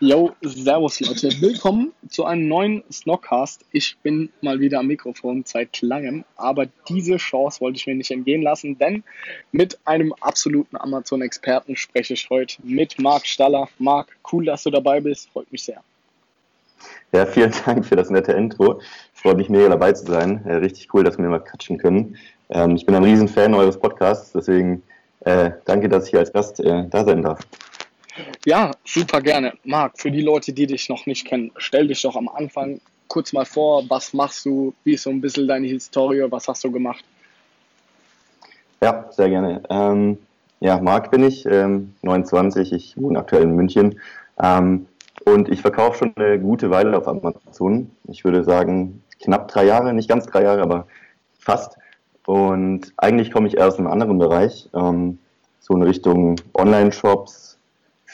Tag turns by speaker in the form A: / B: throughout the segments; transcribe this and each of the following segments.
A: Yo, servus Leute, willkommen zu einem neuen Snockcast. Ich bin mal wieder am Mikrofon seit langem, aber diese Chance wollte ich mir nicht entgehen lassen, denn mit einem absoluten Amazon-Experten spreche ich heute mit Marc Staller. Marc, cool, dass du dabei bist, freut mich sehr.
B: Ja, vielen Dank für das nette Intro. Freut mich mega dabei zu sein. Ja, richtig cool, dass wir mal quatschen können. Ähm, ich bin ein Riesenfan eures Podcasts, deswegen äh, danke, dass ich hier als Gast äh, da sein darf.
A: Ja, super gerne. Marc, für die Leute, die dich noch nicht kennen, stell dich doch am Anfang kurz mal vor, was machst du, wie ist so ein bisschen deine Historie, was hast du gemacht?
B: Ja, sehr gerne. Ähm, ja, Marc bin ich, ähm, 29, ich wohne aktuell in München ähm, und ich verkaufe schon eine gute Weile auf Amazon. Ich würde sagen, knapp drei Jahre, nicht ganz drei Jahre, aber fast. Und eigentlich komme ich erst aus einem anderen Bereich, ähm, so in Richtung Online-Shops,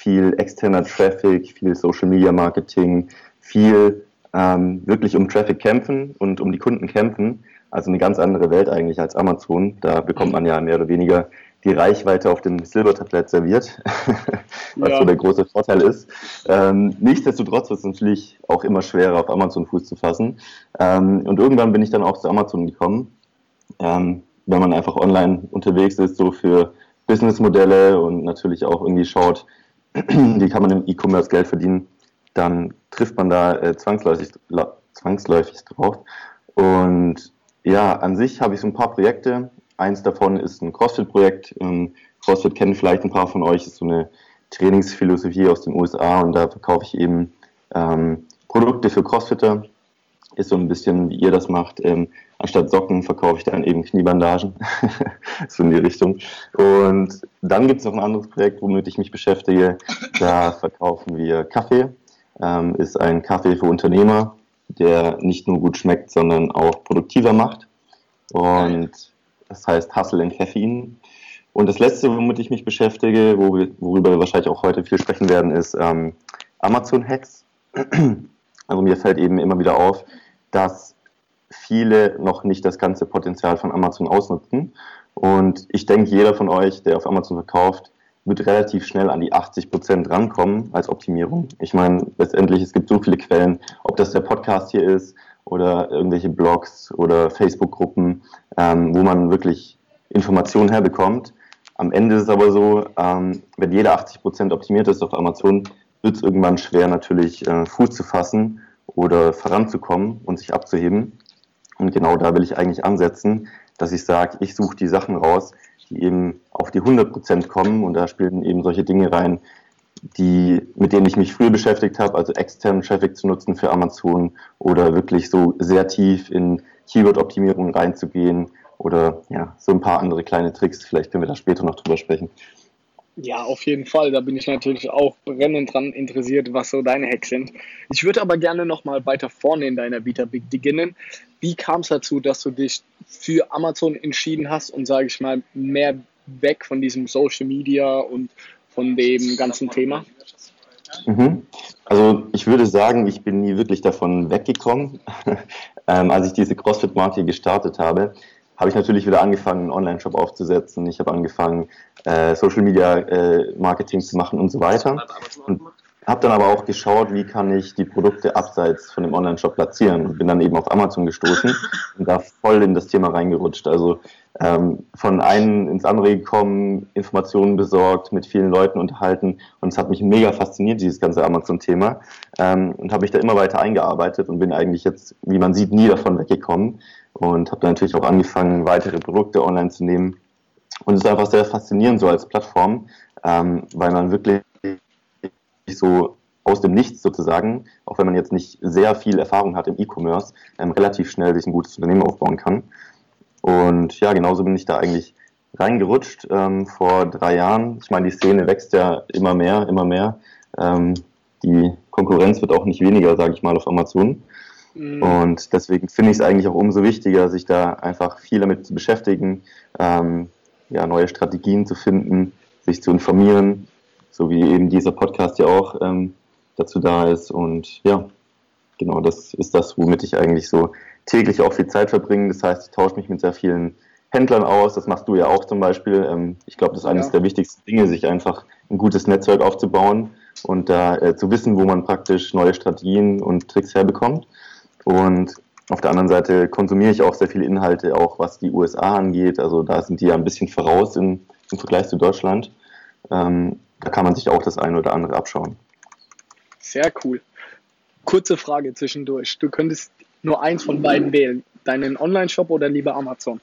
B: viel externer Traffic, viel Social Media Marketing, viel ähm, wirklich um Traffic kämpfen und um die Kunden kämpfen. Also eine ganz andere Welt eigentlich als Amazon. Da bekommt man ja mehr oder weniger die Reichweite auf dem Silbertablett serviert, was ja. so der große Vorteil ist. Ähm, nichtsdestotrotz wird es natürlich auch immer schwerer, auf Amazon Fuß zu fassen. Ähm, und irgendwann bin ich dann auch zu Amazon gekommen, ähm, wenn man einfach online unterwegs ist, so für Businessmodelle und natürlich auch irgendwie schaut, wie kann man im E-Commerce Geld verdienen, dann trifft man da äh, zwangsläufig, zwangsläufig drauf. Und ja, an sich habe ich so ein paar Projekte. Eins davon ist ein CrossFit-Projekt. Ähm, CrossFit kennen vielleicht ein paar von euch, ist so eine Trainingsphilosophie aus den USA und da verkaufe ich eben ähm, Produkte für Crossfitter ist so ein bisschen, wie ihr das macht. Ähm, anstatt Socken verkaufe ich dann eben Kniebandagen. so in die Richtung. Und dann gibt es noch ein anderes Projekt, womit ich mich beschäftige. Da verkaufen wir Kaffee. Ähm, ist ein Kaffee für Unternehmer, der nicht nur gut schmeckt, sondern auch produktiver macht. Und das heißt Hustle in Caffeine. Und das letzte, womit ich mich beschäftige, worüber wir wahrscheinlich auch heute viel sprechen werden, ist ähm, Amazon Also mir fällt eben immer wieder auf, dass viele noch nicht das ganze Potenzial von Amazon ausnutzen. Und ich denke, jeder von euch, der auf Amazon verkauft, wird relativ schnell an die 80 Prozent rankommen als Optimierung. Ich meine, letztendlich, es gibt so viele Quellen, ob das der Podcast hier ist oder irgendwelche Blogs oder Facebook-Gruppen, ähm, wo man wirklich Informationen herbekommt. Am Ende ist es aber so, ähm, wenn jeder 80 Prozent optimiert ist auf Amazon, wird es irgendwann schwer natürlich äh, Fuß zu fassen oder voranzukommen und sich abzuheben. Und genau da will ich eigentlich ansetzen, dass ich sage, ich suche die Sachen raus, die eben auf die 100 Prozent kommen und da spielen eben solche Dinge rein, die, mit denen ich mich früher beschäftigt habe, also externen Traffic zu nutzen für Amazon oder wirklich so sehr tief in Keyword-Optimierung reinzugehen oder ja, so ein paar andere kleine Tricks. Vielleicht können wir da später noch drüber sprechen.
A: Ja, auf jeden Fall. Da bin ich natürlich auch brennend dran interessiert, was so deine Hacks sind. Ich würde aber gerne nochmal weiter vorne in deiner Vita beginnen. Wie kam es dazu, dass du dich für Amazon entschieden hast und, sage ich mal, mehr weg von diesem Social Media und von dem ganzen Thema?
B: Mhm. Also ich würde sagen, ich bin nie wirklich davon weggekommen. ähm, als ich diese CrossFit-Marke gestartet habe, habe ich natürlich wieder angefangen, einen Online-Shop aufzusetzen. Ich habe angefangen, äh, Social Media äh, Marketing zu machen und so weiter. Und habe dann aber auch geschaut, wie kann ich die Produkte abseits von dem Online-Shop platzieren und bin dann eben auf Amazon gestoßen und da voll in das Thema reingerutscht. Also ähm, von einem ins andere gekommen, Informationen besorgt, mit vielen Leuten unterhalten und es hat mich mega fasziniert, dieses ganze Amazon-Thema ähm, und habe mich da immer weiter eingearbeitet und bin eigentlich jetzt, wie man sieht, nie davon weggekommen und habe dann natürlich auch angefangen, weitere Produkte online zu nehmen und es ist einfach sehr faszinierend so als Plattform, ähm, weil man wirklich so aus dem Nichts sozusagen, auch wenn man jetzt nicht sehr viel Erfahrung hat im E-Commerce, ähm, relativ schnell sich ein gutes Unternehmen aufbauen kann. Und ja, genauso bin ich da eigentlich reingerutscht ähm, vor drei Jahren. Ich meine, die Szene wächst ja immer mehr, immer mehr. Ähm, die Konkurrenz wird auch nicht weniger, sage ich mal, auf Amazon. Mhm. Und deswegen finde ich es eigentlich auch umso wichtiger, sich da einfach viel damit zu beschäftigen, ähm, ja, neue Strategien zu finden, sich zu informieren, so wie eben dieser Podcast ja auch ähm, dazu da ist. Und ja, genau, das ist das, womit ich eigentlich so täglich auch viel Zeit verbringe. Das heißt, ich tausche mich mit sehr vielen Händlern aus. Das machst du ja auch zum Beispiel. Ähm, ich glaube, das ist eines ja. der wichtigsten Dinge, sich einfach ein gutes Netzwerk aufzubauen und da äh, zu wissen, wo man praktisch neue Strategien und Tricks herbekommt. Und auf der anderen Seite konsumiere ich auch sehr viele Inhalte, auch was die USA angeht. Also da sind die ja ein bisschen voraus im, im Vergleich zu Deutschland. Ähm, da kann man sich auch das eine oder andere abschauen.
A: Sehr cool. Kurze Frage zwischendurch. Du könntest nur eins von beiden wählen. Deinen Online-Shop oder lieber Amazon?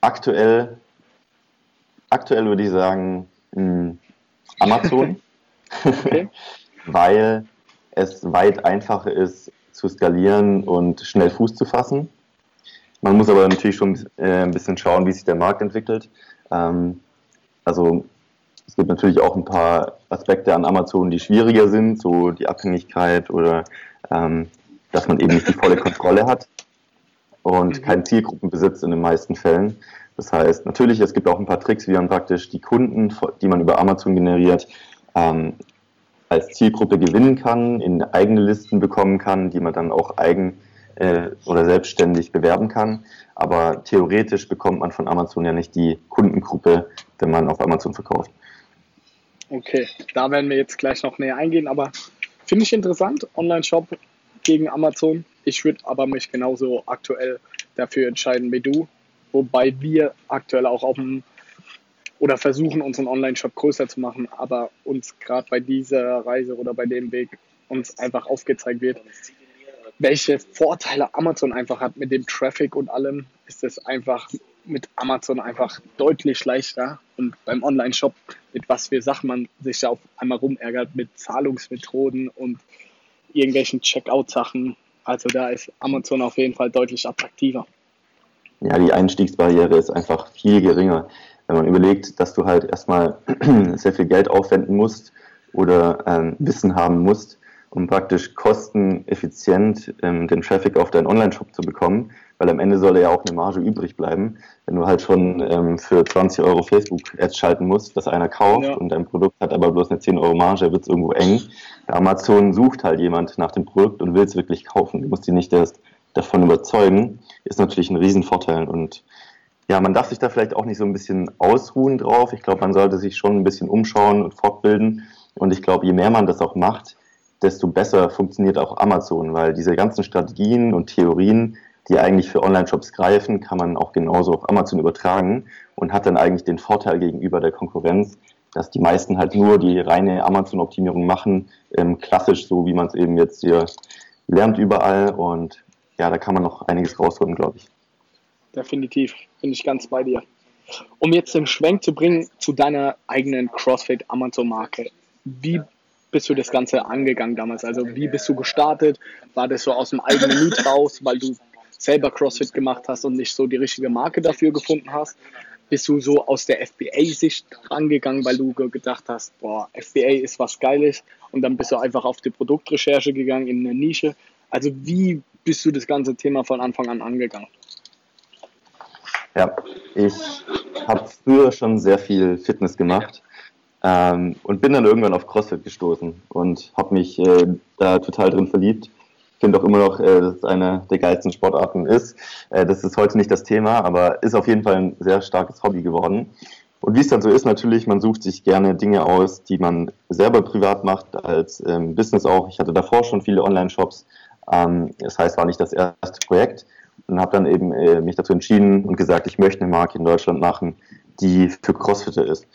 B: Aktuell, aktuell würde ich sagen hm, Amazon, weil es weit einfacher ist zu skalieren und schnell Fuß zu fassen. Man muss aber natürlich schon äh, ein bisschen schauen, wie sich der Markt entwickelt. Ähm, also es gibt natürlich auch ein paar Aspekte an Amazon, die schwieriger sind, so die Abhängigkeit oder ähm, dass man eben nicht die volle Kontrolle hat und mhm. keine Zielgruppen besitzt in den meisten Fällen. Das heißt, natürlich, es gibt auch ein paar Tricks, wie man praktisch die Kunden, die man über Amazon generiert, ähm, als Zielgruppe gewinnen kann, in eigene Listen bekommen kann, die man dann auch eigen äh, oder selbstständig bewerben kann. Aber theoretisch bekommt man von Amazon ja nicht die Kundengruppe, wenn man auf Amazon verkauft.
A: Okay, da werden wir jetzt gleich noch näher eingehen, aber finde ich interessant, Online-Shop gegen Amazon. Ich würde aber mich genauso aktuell dafür entscheiden wie du, wobei wir aktuell auch auf dem oder versuchen, unseren Online-Shop größer zu machen, aber uns gerade bei dieser Reise oder bei dem Weg uns einfach aufgezeigt wird, welche Vorteile Amazon einfach hat mit dem Traffic und allem, ist es einfach mit Amazon einfach deutlich leichter und beim Online-Shop, mit was für Sachen man sich auf einmal rumärgert, mit Zahlungsmethoden und irgendwelchen Checkout-Sachen. Also da ist Amazon auf jeden Fall deutlich attraktiver.
B: Ja, die Einstiegsbarriere ist einfach viel geringer wenn man überlegt, dass du halt erstmal sehr viel Geld aufwenden musst oder ähm, Wissen haben musst, um praktisch kosteneffizient ähm, den Traffic auf deinen Online-Shop zu bekommen, weil am Ende soll ja auch eine Marge übrig bleiben. Wenn du halt schon ähm, für 20 Euro Facebook-Ads schalten musst, dass einer kauft ja. und dein Produkt hat aber bloß eine 10 Euro Marge, wird es irgendwo eng. Bei Amazon sucht halt jemand nach dem Produkt und will es wirklich kaufen. Du musst ihn nicht erst davon überzeugen. Ist natürlich ein Riesenvorteil und ja, man darf sich da vielleicht auch nicht so ein bisschen ausruhen drauf. Ich glaube, man sollte sich schon ein bisschen umschauen und fortbilden. Und ich glaube, je mehr man das auch macht, desto besser funktioniert auch Amazon, weil diese ganzen Strategien und Theorien, die eigentlich für Online-Shops greifen, kann man auch genauso auf Amazon übertragen und hat dann eigentlich den Vorteil gegenüber der Konkurrenz, dass die meisten halt nur die reine Amazon-Optimierung machen, ähm, klassisch so, wie man es eben jetzt hier lernt überall. Und ja, da kann man noch einiges rausholen, glaube ich
A: definitiv. Bin ich ganz bei dir. Um jetzt den Schwenk zu bringen zu deiner eigenen CrossFit Amazon-Marke. Wie bist du das Ganze angegangen damals? Also wie bist du gestartet? War das so aus dem eigenen Mut raus, weil du selber CrossFit gemacht hast und nicht so die richtige Marke dafür gefunden hast? Bist du so aus der FBA-Sicht rangegangen, weil du gedacht hast, boah, FBA ist was Geiles und dann bist du einfach auf die Produktrecherche gegangen in eine Nische? Also wie bist du das ganze Thema von Anfang an angegangen?
B: Ja, ich habe früher schon sehr viel Fitness gemacht ähm, und bin dann irgendwann auf CrossFit gestoßen und habe mich äh, da total drin verliebt. Ich finde auch immer noch, äh, dass es eine der geilsten Sportarten ist. Äh, das ist heute nicht das Thema, aber ist auf jeden Fall ein sehr starkes Hobby geworden. Und wie es dann so ist, natürlich, man sucht sich gerne Dinge aus, die man selber privat macht, als ähm, Business auch. Ich hatte davor schon viele Online-Shops. Ähm, das heißt, war nicht das erste Projekt und habe dann eben äh, mich dazu entschieden und gesagt, ich möchte eine Marke in Deutschland machen, die für Crossfitter ist.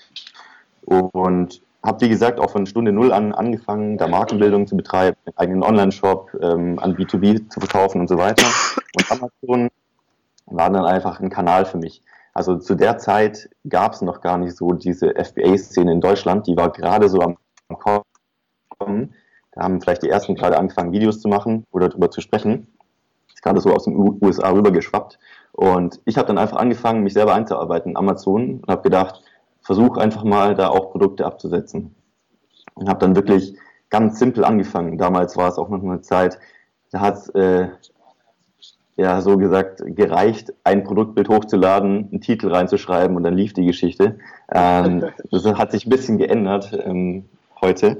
B: Und habe, wie gesagt, auch von Stunde Null an angefangen, da Markenbildung zu betreiben, einen eigenen Online-Shop ähm, an B2B zu verkaufen und so weiter. Und Amazon war dann einfach ein Kanal für mich. Also zu der Zeit gab es noch gar nicht so diese FBA-Szene in Deutschland, die war gerade so am Kommen. Da haben vielleicht die ersten gerade angefangen, Videos zu machen oder darüber zu sprechen gerade so aus den USA rübergeschwappt. Und ich habe dann einfach angefangen, mich selber einzuarbeiten in Amazon und habe gedacht, versuche einfach mal da auch Produkte abzusetzen. und habe dann wirklich ganz simpel angefangen. Damals war es auch noch eine Zeit, da hat es äh, ja so gesagt gereicht, ein Produktbild hochzuladen, einen Titel reinzuschreiben und dann lief die Geschichte. Ähm, das hat sich ein bisschen geändert ähm, heute.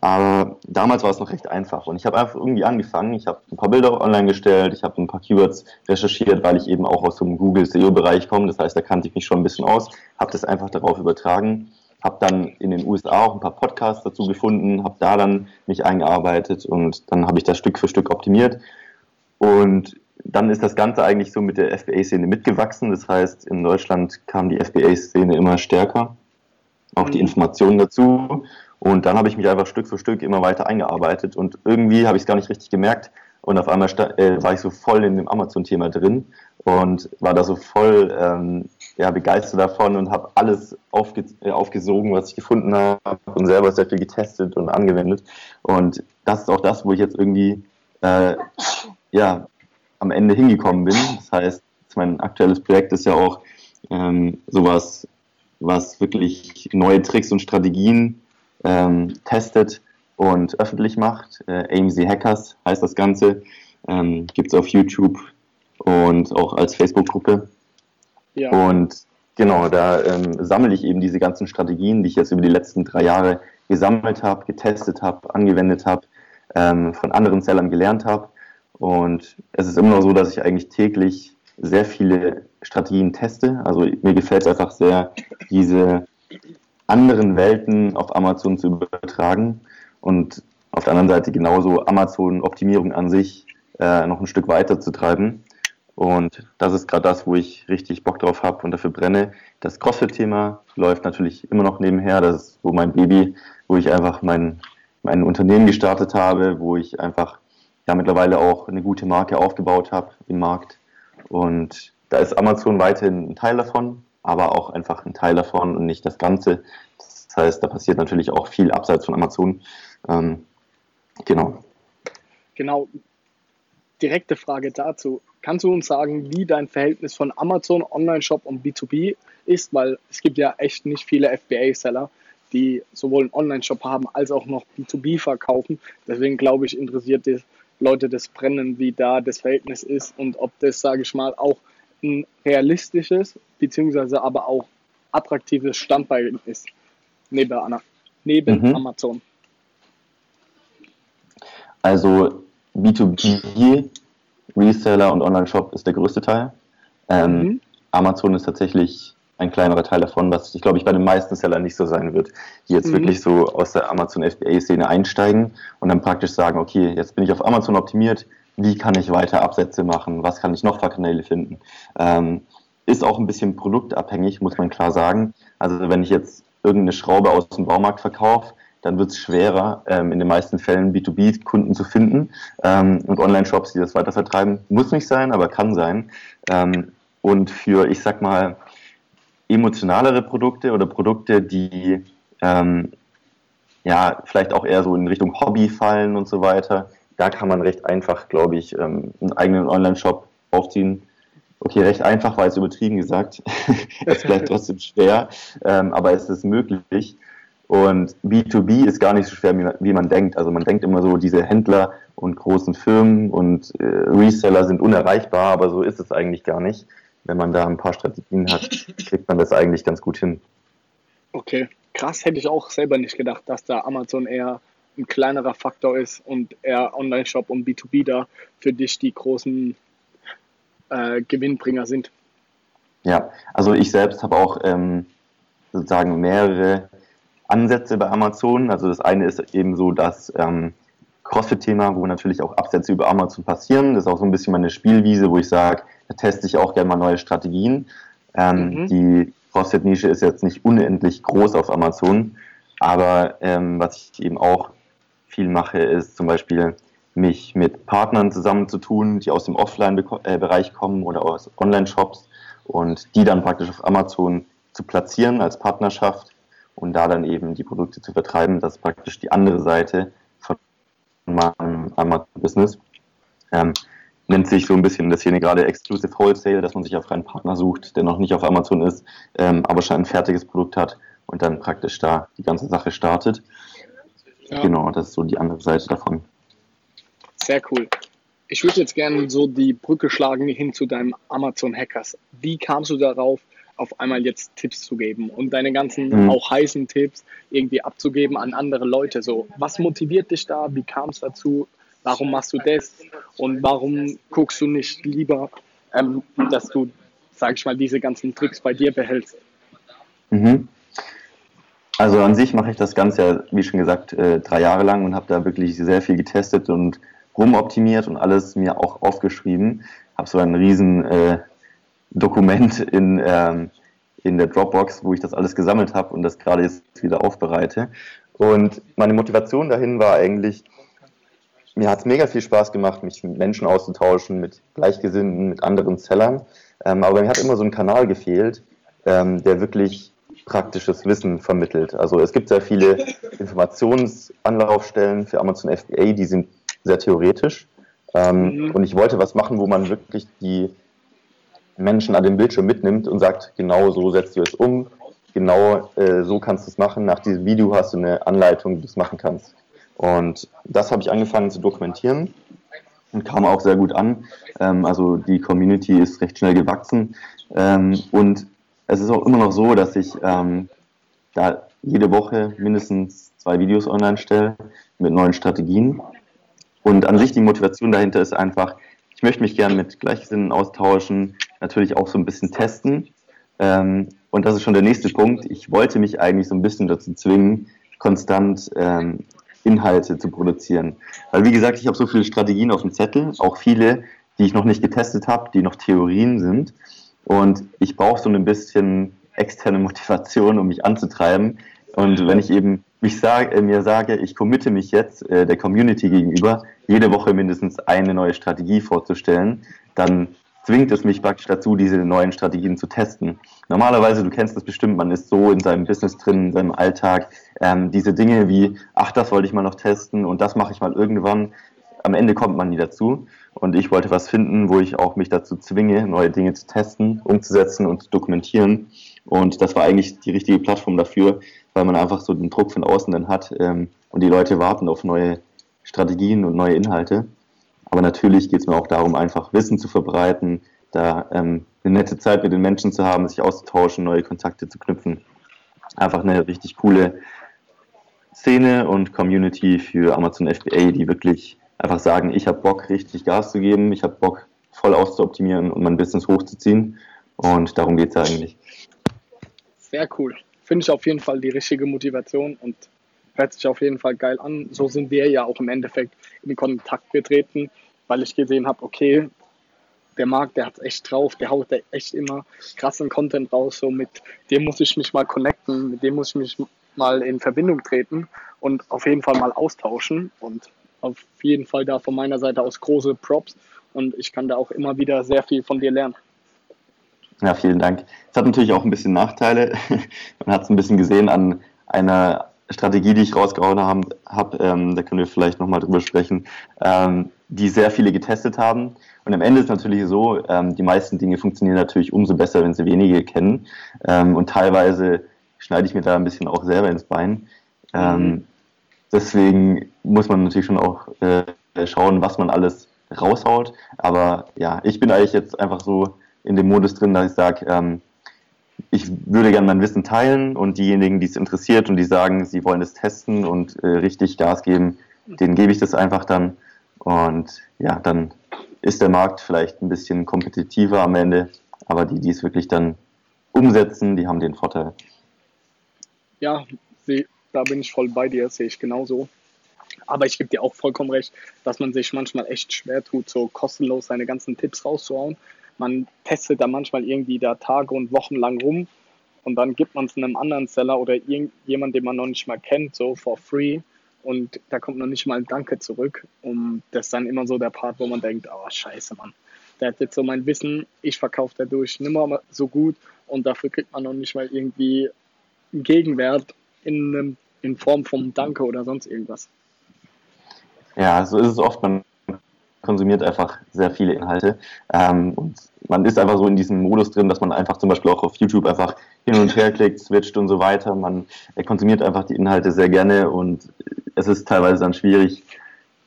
B: Aber damals war es noch recht einfach und ich habe einfach irgendwie angefangen. Ich habe ein paar Bilder online gestellt, ich habe ein paar Keywords recherchiert, weil ich eben auch aus dem Google SEO-Bereich komme. Das heißt, da kannte ich mich schon ein bisschen aus, habe das einfach darauf übertragen, habe dann in den USA auch ein paar Podcasts dazu gefunden, habe da dann mich eingearbeitet und dann habe ich das Stück für Stück optimiert. Und dann ist das Ganze eigentlich so mit der FBA-Szene mitgewachsen. Das heißt, in Deutschland kam die FBA-Szene immer stärker, auch die mhm. Informationen dazu. Und dann habe ich mich einfach Stück für Stück immer weiter eingearbeitet und irgendwie habe ich es gar nicht richtig gemerkt. Und auf einmal äh, war ich so voll in dem Amazon-Thema drin und war da so voll ähm, ja, begeistert davon und habe alles aufge äh, aufgesogen, was ich gefunden habe und selber sehr viel getestet und angewendet. Und das ist auch das, wo ich jetzt irgendwie äh, ja, am Ende hingekommen bin. Das heißt, mein aktuelles Projekt ist ja auch ähm, sowas, was wirklich neue Tricks und Strategien ähm, testet und öffentlich macht. Äh, AMZ Hackers heißt das Ganze. Ähm, Gibt es auf YouTube und auch als Facebook-Gruppe. Ja. Und genau, da ähm, sammle ich eben diese ganzen Strategien, die ich jetzt über die letzten drei Jahre gesammelt habe, getestet habe, angewendet habe, ähm, von anderen Sellern gelernt habe. Und es ist immer noch so, dass ich eigentlich täglich sehr viele Strategien teste. Also mir gefällt es einfach sehr, diese anderen Welten auf Amazon zu übertragen und auf der anderen Seite genauso Amazon-Optimierung an sich äh, noch ein Stück weiter zu treiben. Und das ist gerade das, wo ich richtig Bock drauf habe und dafür brenne. Das CrossFit-Thema läuft natürlich immer noch nebenher. Das ist so mein Baby, wo ich einfach mein, mein Unternehmen gestartet habe, wo ich einfach ja mittlerweile auch eine gute Marke aufgebaut habe im Markt. Und da ist Amazon weiterhin ein Teil davon aber auch einfach ein Teil davon und nicht das Ganze. Das heißt, da passiert natürlich auch viel abseits von Amazon. Ähm, genau.
A: Genau. Direkte Frage dazu. Kannst du uns sagen, wie dein Verhältnis von Amazon, Online-Shop und B2B ist? Weil es gibt ja echt nicht viele FBA-Seller, die sowohl einen Online-Shop haben als auch noch B2B verkaufen. Deswegen glaube ich, interessiert die Leute das Brennen, wie da das Verhältnis ist und ob das, sage ich mal, auch ein realistisches, beziehungsweise aber auch attraktives Standbein ist, neben, neben mhm. Amazon.
B: Also B2B, Reseller und Online-Shop ist der größte Teil. Ähm, mhm. Amazon ist tatsächlich ein kleinerer Teil davon, was ich glaube ich bei den meisten Sellern nicht so sein wird, die jetzt mhm. wirklich so aus der Amazon FBA-Szene einsteigen und dann praktisch sagen, okay, jetzt bin ich auf Amazon optimiert, wie kann ich weiter Absätze machen, was kann ich noch für Kanäle finden. Ähm, ist auch ein bisschen produktabhängig, muss man klar sagen. Also wenn ich jetzt irgendeine Schraube aus dem Baumarkt verkaufe, dann wird es schwerer, ähm, in den meisten Fällen B2B-Kunden zu finden. Ähm, und Online-Shops, die das weiter vertreiben, muss nicht sein, aber kann sein. Ähm, und für, ich sag mal, emotionalere Produkte oder Produkte, die ähm, ja vielleicht auch eher so in Richtung Hobby fallen und so weiter, da kann man recht einfach, glaube ich, ähm, einen eigenen Online-Shop aufziehen. Okay, recht einfach war jetzt übertrieben gesagt. es bleibt trotzdem schwer, ähm, aber es ist möglich. Und B2B ist gar nicht so schwer, wie man denkt. Also man denkt immer so, diese Händler und großen Firmen und äh, Reseller sind unerreichbar, aber so ist es eigentlich gar nicht. Wenn man da ein paar Strategien hat, kriegt man das eigentlich ganz gut hin.
A: Okay, krass hätte ich auch selber nicht gedacht, dass da Amazon eher ein kleinerer Faktor ist und eher Online-Shop und B2B da für dich die großen äh, Gewinnbringer sind.
B: Ja, also ich selbst habe auch ähm, sozusagen mehrere Ansätze bei Amazon. Also das eine ist eben so das ähm, CrossFit-Thema, wo natürlich auch Absätze über Amazon passieren. Das ist auch so ein bisschen meine Spielwiese, wo ich sage, da teste ich auch gerne mal neue Strategien. Ähm, mhm. Die CrossFit-Nische ist jetzt nicht unendlich groß auf Amazon, aber ähm, was ich eben auch viel mache, ist zum Beispiel mich mit Partnern zusammenzutun, die aus dem Offline-Bereich kommen oder aus Online-Shops und die dann praktisch auf Amazon zu platzieren als Partnerschaft und da dann eben die Produkte zu vertreiben. Das ist praktisch die andere Seite von meinem Amazon-Business. Ähm, nennt sich so ein bisschen in der Szene gerade Exclusive Wholesale, dass man sich auf einen Partner sucht, der noch nicht auf Amazon ist, ähm, aber schon ein fertiges Produkt hat und dann praktisch da die ganze Sache startet. ja. genau, das ist so die andere Seite davon.
A: Sehr cool. Ich würde jetzt gerne so die Brücke schlagen hin zu deinem Amazon Hackers. Wie kamst du darauf, auf einmal jetzt Tipps zu geben und deine ganzen mhm. auch heißen Tipps irgendwie abzugeben an andere Leute? So, was motiviert dich da? Wie kam es dazu? Warum machst du das? Und warum guckst du nicht lieber, ähm, dass du, sag ich mal, diese ganzen Tricks bei dir behältst?
B: Mhm. Also an sich mache ich das Ganze ja, wie schon gesagt, äh, drei Jahre lang und habe da wirklich sehr viel getestet und rumoptimiert und alles mir auch aufgeschrieben. Habe so ein riesen äh, Dokument in, ähm, in der Dropbox, wo ich das alles gesammelt habe und das gerade jetzt wieder aufbereite. Und meine Motivation dahin war eigentlich, mir hat es mega viel Spaß gemacht, mich mit Menschen auszutauschen, mit Gleichgesinnten, mit anderen Sellern. Ähm, aber mir hat immer so ein Kanal gefehlt, ähm, der wirklich praktisches Wissen vermittelt. Also es gibt sehr viele Informationsanlaufstellen für Amazon FBA, die sind sehr theoretisch. Ähm, mhm. Und ich wollte was machen, wo man wirklich die Menschen an dem Bildschirm mitnimmt und sagt, genau so setzt du es um, genau äh, so kannst du es machen. Nach diesem Video hast du eine Anleitung, wie du es machen kannst. Und das habe ich angefangen zu dokumentieren und kam auch sehr gut an. Ähm, also die Community ist recht schnell gewachsen. Ähm, und es ist auch immer noch so, dass ich ähm, da jede Woche mindestens zwei Videos online stelle mit neuen Strategien. Und an sich die Motivation dahinter ist einfach, ich möchte mich gerne mit Gleichgesinnten austauschen, natürlich auch so ein bisschen testen. Ähm, und das ist schon der nächste Punkt. Ich wollte mich eigentlich so ein bisschen dazu zwingen, konstant ähm, Inhalte zu produzieren. Weil, wie gesagt, ich habe so viele Strategien auf dem Zettel, auch viele, die ich noch nicht getestet habe, die noch Theorien sind. Und ich brauche so ein bisschen externe Motivation, um mich anzutreiben. Und wenn ich eben mich sag, äh, mir sage, ich committe mich jetzt äh, der Community gegenüber, jede Woche mindestens eine neue Strategie vorzustellen, dann zwingt es mich praktisch dazu, diese neuen Strategien zu testen. Normalerweise, du kennst das bestimmt, man ist so in seinem Business drin, in seinem Alltag, ähm, diese Dinge wie, ach, das wollte ich mal noch testen und das mache ich mal irgendwann, am Ende kommt man nie dazu. Und ich wollte was finden, wo ich auch mich dazu zwinge, neue Dinge zu testen, umzusetzen und zu dokumentieren. Und das war eigentlich die richtige Plattform dafür, weil man einfach so den Druck von außen dann hat ähm, und die Leute warten auf neue Strategien und neue Inhalte. Aber natürlich geht es mir auch darum, einfach Wissen zu verbreiten, da ähm, eine nette Zeit mit den Menschen zu haben, sich auszutauschen, neue Kontakte zu knüpfen. Einfach eine richtig coole Szene und Community für Amazon FBA, die wirklich einfach sagen, ich habe Bock, richtig Gas zu geben, ich habe Bock, voll auszuoptimieren und mein Business hochzuziehen. Und darum geht es eigentlich.
A: Sehr cool. Finde ich auf jeden Fall die richtige Motivation und hört sich auf jeden Fall geil an. So sind wir ja auch im Endeffekt in Kontakt getreten, weil ich gesehen habe, okay, der Markt, der hat echt drauf, der haut echt immer krassen Content raus. So mit dem muss ich mich mal connecten, mit dem muss ich mich mal in Verbindung treten und auf jeden Fall mal austauschen. Und auf jeden Fall da von meiner Seite aus große Props und ich kann da auch immer wieder sehr viel von dir lernen.
B: Ja, vielen Dank. Es hat natürlich auch ein bisschen Nachteile. Man hat es ein bisschen gesehen an einer Strategie, die ich rausgehauen habe, hab, ähm, da können wir vielleicht nochmal drüber sprechen, ähm, die sehr viele getestet haben. Und am Ende ist natürlich so, ähm, die meisten Dinge funktionieren natürlich umso besser, wenn sie wenige kennen. Ähm, und teilweise schneide ich mir da ein bisschen auch selber ins Bein. Ähm, mhm deswegen muss man natürlich schon auch äh, schauen, was man alles raushaut. Aber ja, ich bin eigentlich jetzt einfach so in dem Modus drin, dass ich sage, ähm, ich würde gerne mein Wissen teilen und diejenigen, die es interessiert und die sagen, sie wollen es testen und äh, richtig Gas geben, denen gebe ich das einfach dann. Und ja, dann ist der Markt vielleicht ein bisschen kompetitiver am Ende, aber die, die es wirklich dann umsetzen, die haben den Vorteil.
A: Ja, da bin ich voll bei dir, sehe ich genauso. Aber ich gebe dir auch vollkommen recht, dass man sich manchmal echt schwer tut, so kostenlos seine ganzen Tipps rauszuhauen. Man testet da manchmal irgendwie da Tage und Wochen lang rum und dann gibt man es einem anderen Seller oder irgendjemand, den man noch nicht mal kennt, so for free. Und da kommt noch nicht mal ein Danke zurück. Und das ist dann immer so der Part, wo man denkt, oh scheiße, Mann. Der hat jetzt so mein Wissen, ich verkaufe dadurch nimmer so gut und dafür kriegt man noch nicht mal irgendwie einen Gegenwert in, in Form vom Danke oder sonst irgendwas.
B: Ja, so ist es oft. Man konsumiert einfach sehr viele Inhalte. Ähm, und man ist einfach so in diesem Modus drin, dass man einfach zum Beispiel auch auf YouTube einfach hin und her klickt, switcht und so weiter. Man konsumiert einfach die Inhalte sehr gerne und es ist teilweise dann schwierig,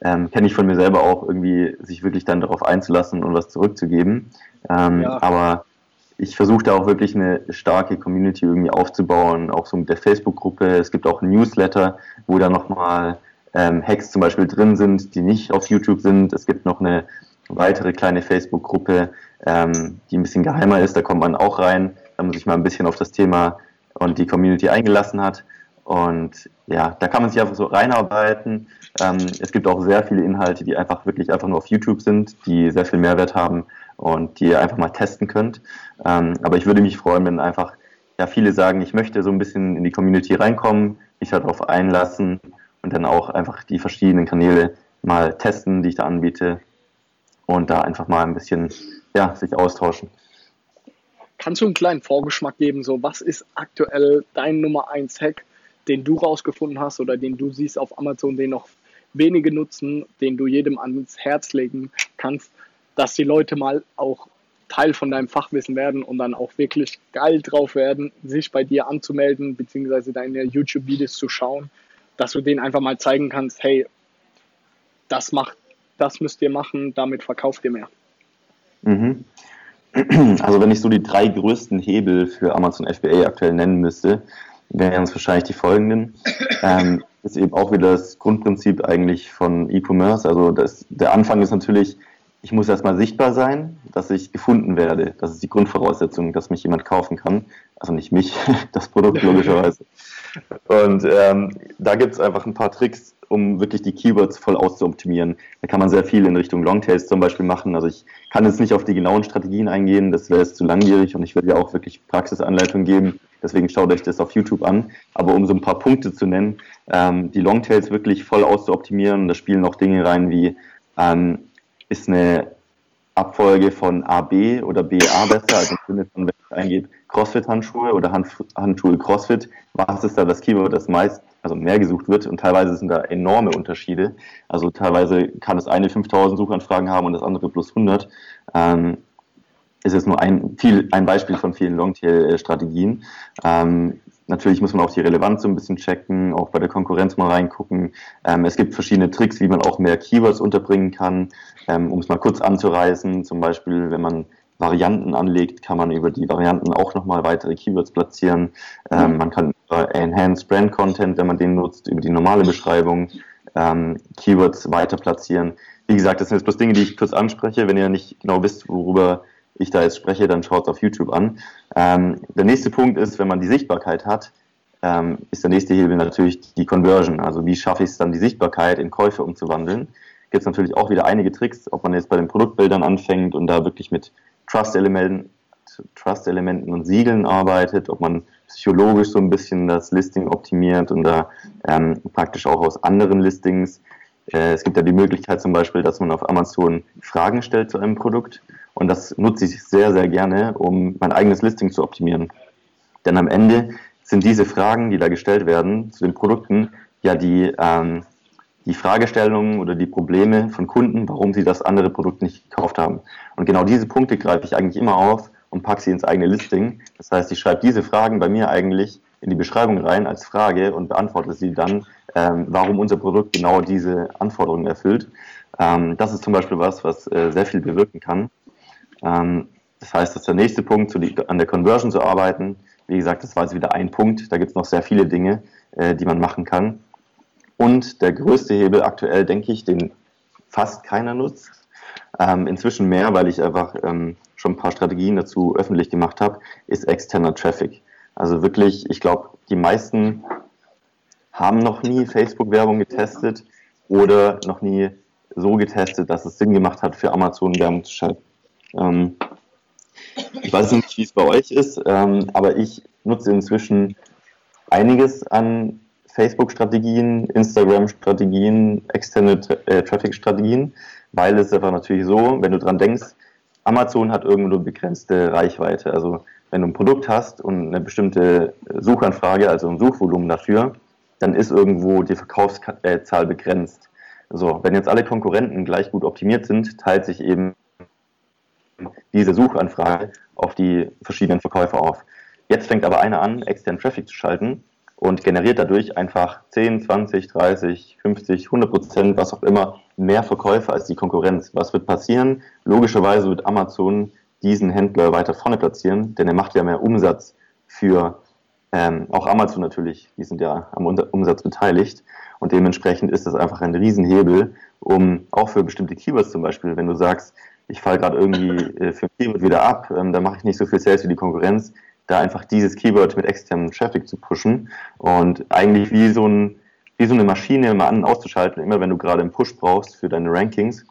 B: ähm, kenne ich von mir selber auch, irgendwie sich wirklich dann darauf einzulassen und was zurückzugeben. Ähm, ja. Aber ich versuche da auch wirklich eine starke Community irgendwie aufzubauen, auch so mit der Facebook-Gruppe. Es gibt auch ein Newsletter, wo da nochmal ähm, Hacks zum Beispiel drin sind, die nicht auf YouTube sind. Es gibt noch eine weitere kleine Facebook-Gruppe, ähm, die ein bisschen geheimer ist. Da kommt man auch rein, wenn man sich mal ein bisschen auf das Thema und die Community eingelassen hat. Und ja, da kann man sich einfach so reinarbeiten. Ähm, es gibt auch sehr viele Inhalte, die einfach wirklich einfach nur auf YouTube sind, die sehr viel Mehrwert haben und die ihr einfach mal testen könnt. Ähm, aber ich würde mich freuen, wenn einfach ja, viele sagen, ich möchte so ein bisschen in die Community reinkommen, mich darauf einlassen und dann auch einfach die verschiedenen Kanäle mal testen, die ich da anbiete und da einfach mal ein bisschen ja, sich austauschen.
A: Kannst du einen kleinen Vorgeschmack geben, so was ist aktuell dein Nummer 1 Hack, den du rausgefunden hast oder den du siehst auf Amazon, den noch wenige nutzen, den du jedem ans Herz legen kannst, dass die Leute mal auch Teil von deinem Fachwissen werden und dann auch wirklich geil drauf werden, sich bei dir anzumelden, beziehungsweise deine YouTube-Videos zu schauen, dass du denen einfach mal zeigen kannst, hey, das macht, das müsst ihr machen, damit verkauft ihr mehr.
B: Mhm. Also wenn ich so die drei größten Hebel für Amazon FBA aktuell nennen müsste, wären es wahrscheinlich die folgenden. Ähm, ist eben auch wieder das Grundprinzip eigentlich von E-Commerce. Also das, der Anfang ist natürlich, ich muss erstmal sichtbar sein, dass ich gefunden werde. Das ist die Grundvoraussetzung, dass mich jemand kaufen kann. Also nicht mich, das Produkt logischerweise. Und ähm, da gibt es einfach ein paar Tricks, um wirklich die Keywords voll auszuoptimieren. Da kann man sehr viel in Richtung Longtails zum Beispiel machen. Also ich kann jetzt nicht auf die genauen Strategien eingehen, das wäre jetzt zu langwierig und ich würde ja auch wirklich Praxisanleitungen geben. Deswegen schaut euch das auf YouTube an. Aber um so ein paar Punkte zu nennen, ähm, die Longtails wirklich voll auszuoptimieren, da spielen auch Dinge rein wie, ähm, ist eine Abfolge von AB oder BA besser, also im Sinne von, wenn ich eingebe, Crossfit-Handschuhe oder Hand, Handschuhe Crossfit, was ist da das Keyword, das meist, also mehr gesucht wird und teilweise sind da enorme Unterschiede. Also teilweise kann das eine 5000 Suchanfragen haben und das andere plus 100. Ähm, ist jetzt nur ein, viel, ein Beispiel von vielen Longtail-Strategien. Ähm, natürlich muss man auch die Relevanz so ein bisschen checken, auch bei der Konkurrenz mal reingucken. Ähm, es gibt verschiedene Tricks, wie man auch mehr Keywords unterbringen kann, ähm, um es mal kurz anzureißen. Zum Beispiel, wenn man Varianten anlegt, kann man über die Varianten auch nochmal weitere Keywords platzieren. Ähm, man kann über Enhanced Brand Content, wenn man den nutzt, über die normale Beschreibung ähm, Keywords weiter platzieren. Wie gesagt, das sind jetzt bloß Dinge, die ich kurz anspreche. Wenn ihr nicht genau wisst, worüber ich da jetzt spreche, dann schaut es auf YouTube an. Ähm, der nächste Punkt ist, wenn man die Sichtbarkeit hat, ähm, ist der nächste Hebel natürlich die Conversion. Also wie schaffe ich es dann, die Sichtbarkeit in Käufe umzuwandeln? Gibt es natürlich auch wieder einige Tricks, ob man jetzt bei den Produktbildern anfängt und da wirklich mit Trust-Elementen Trust und Siegeln arbeitet, ob man psychologisch so ein bisschen das Listing optimiert und da ähm, praktisch auch aus anderen Listings. Äh, es gibt ja die Möglichkeit zum Beispiel, dass man auf Amazon Fragen stellt zu einem Produkt und das nutze ich sehr, sehr gerne, um mein eigenes Listing zu optimieren. Denn am Ende sind diese Fragen, die da gestellt werden zu den Produkten, ja die, ähm, die Fragestellungen oder die Probleme von Kunden, warum sie das andere Produkt nicht gekauft haben. Und genau diese Punkte greife ich eigentlich immer auf und packe sie ins eigene Listing. Das heißt, ich schreibe diese Fragen bei mir eigentlich in die Beschreibung rein als Frage und beantworte sie dann, ähm, warum unser Produkt genau diese Anforderungen erfüllt. Ähm, das ist zum Beispiel was, was äh, sehr viel bewirken kann. Ähm, das heißt, das ist der nächste Punkt, an der Conversion zu arbeiten. Wie gesagt, das war jetzt wieder ein Punkt. Da gibt es noch sehr viele Dinge, äh, die man machen kann. Und der größte Hebel aktuell, denke ich, den fast keiner nutzt. Ähm, inzwischen mehr, weil ich einfach ähm, schon ein paar Strategien dazu öffentlich gemacht habe, ist externer Traffic. Also wirklich, ich glaube, die meisten haben noch nie Facebook-Werbung getestet oder noch nie so getestet, dass es Sinn gemacht hat, für Amazon Werbung zu schalten. Ähm, ich weiß nicht, wie es bei euch ist, ähm, aber ich nutze inzwischen einiges an Facebook-Strategien, Instagram-Strategien, externe äh, Traffic-Strategien, weil es einfach natürlich so, wenn du dran denkst, Amazon hat irgendwo eine begrenzte Reichweite. Also wenn du ein Produkt hast und eine bestimmte Suchanfrage, also ein Suchvolumen dafür, dann ist irgendwo die Verkaufszahl begrenzt. So, wenn jetzt alle Konkurrenten gleich gut optimiert sind, teilt sich eben diese Suchanfrage auf die verschiedenen Verkäufer auf. Jetzt fängt aber einer an, externen Traffic zu schalten und generiert dadurch einfach 10, 20, 30, 50, 100 Prozent, was auch immer, mehr Verkäufe als die Konkurrenz. Was wird passieren? Logischerweise wird Amazon diesen Händler weiter vorne platzieren, denn er macht ja mehr Umsatz für ähm, auch Amazon natürlich, die sind ja am Umsatz beteiligt und dementsprechend ist das einfach ein Riesenhebel, um auch für bestimmte Keywords zum Beispiel, wenn du sagst, ich falle gerade irgendwie äh, für ein Keyword wieder ab, ähm, da mache ich nicht so viel Sales wie die Konkurrenz, da einfach dieses Keyword mit externem Traffic zu pushen und eigentlich wie so, ein, wie so eine Maschine mal an- und auszuschalten. Immer wenn du gerade einen Push brauchst für deine Rankings,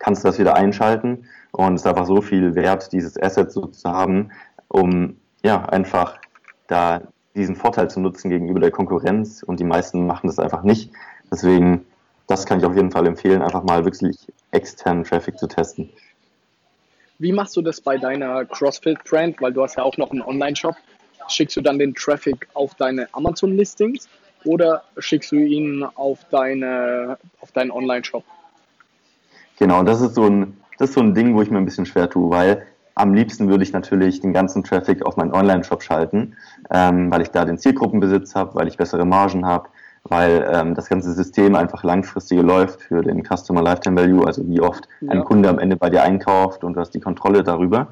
B: kannst du das wieder einschalten und es ist einfach so viel wert, dieses Asset so zu haben, um ja einfach da diesen Vorteil zu nutzen gegenüber der Konkurrenz und die meisten machen das einfach nicht. Deswegen, das kann ich auf jeden Fall empfehlen, einfach mal wirklich externen Traffic zu testen.
A: Wie machst du das bei deiner CrossFit-Brand? Weil du hast ja auch noch einen Online-Shop. Schickst du dann den Traffic auf deine Amazon-Listings oder schickst du ihn auf, deine, auf deinen Online-Shop?
B: Genau, das ist, so ein, das ist so ein Ding, wo ich mir ein bisschen schwer tue, weil am liebsten würde ich natürlich den ganzen Traffic auf meinen Online-Shop schalten, ähm, weil ich da den Zielgruppenbesitz habe, weil ich bessere Margen habe, weil ähm, das ganze System einfach langfristiger läuft für den Customer Lifetime Value, also wie oft ja. ein Kunde am Ende bei dir einkauft und du hast die Kontrolle darüber.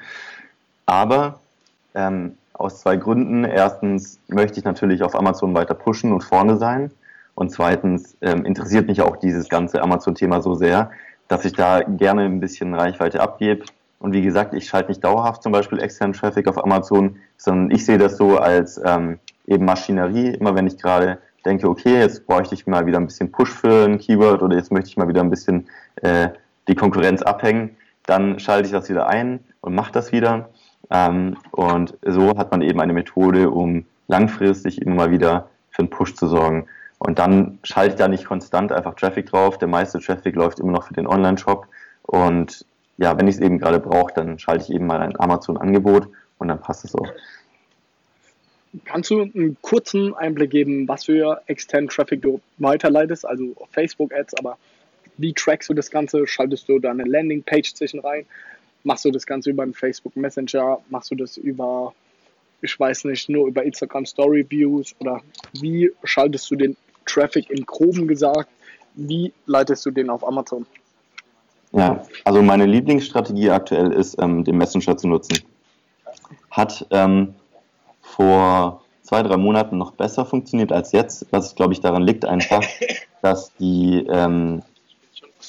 B: Aber ähm, aus zwei Gründen. Erstens möchte ich natürlich auf Amazon weiter pushen und vorne sein. Und zweitens ähm, interessiert mich auch dieses ganze Amazon-Thema so sehr, dass ich da gerne ein bisschen Reichweite abgebe. Und wie gesagt, ich schalte nicht dauerhaft zum Beispiel externen Traffic auf Amazon, sondern ich sehe das so als ähm, eben Maschinerie. Immer wenn ich gerade denke, okay, jetzt bräuchte ich mal wieder ein bisschen Push für ein Keyword oder jetzt möchte ich mal wieder ein bisschen äh, die Konkurrenz abhängen, dann schalte ich das wieder ein und mache das wieder. Ähm, und so hat man eben eine Methode, um langfristig immer mal wieder für einen Push zu sorgen. Und dann schalte ich da nicht konstant einfach Traffic drauf. Der meiste Traffic läuft immer noch für den Online-Shop. Und ja, wenn ich es eben gerade brauche, dann schalte ich eben mal ein Amazon-Angebot und dann passt es auch.
A: Kannst du einen kurzen Einblick geben, was für externen Traffic du weiterleitest, also Facebook-Ads, aber wie trackst du das Ganze? Schaltest du da eine Landingpage zwischen rein? Machst du das Ganze über einen Facebook Messenger? Machst du das über, ich weiß nicht, nur über Instagram Story Views? Oder wie schaltest du den Traffic in groben gesagt? Wie leitest du den auf Amazon?
B: Ja, also meine Lieblingsstrategie aktuell ist, ähm, den Messenger zu nutzen. Hat ähm, vor zwei, drei Monaten noch besser funktioniert als jetzt, was glaube ich daran liegt einfach, dass die ähm,